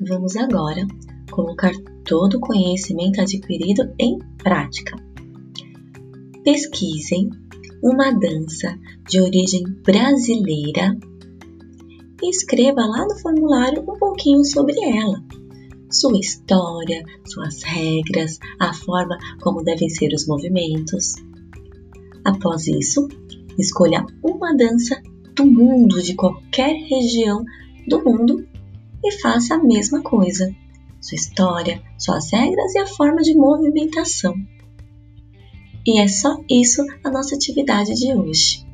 Vamos agora colocar todo o conhecimento adquirido em prática. Pesquisem uma dança de origem brasileira e escreva lá no formulário um pouquinho sobre ela. Sua história, suas regras, a forma como devem ser os movimentos. Após isso, escolha uma dança do mundo, de qualquer região do mundo, e faça a mesma coisa. Sua história, suas regras e a forma de movimentação. E é só isso a nossa atividade de hoje.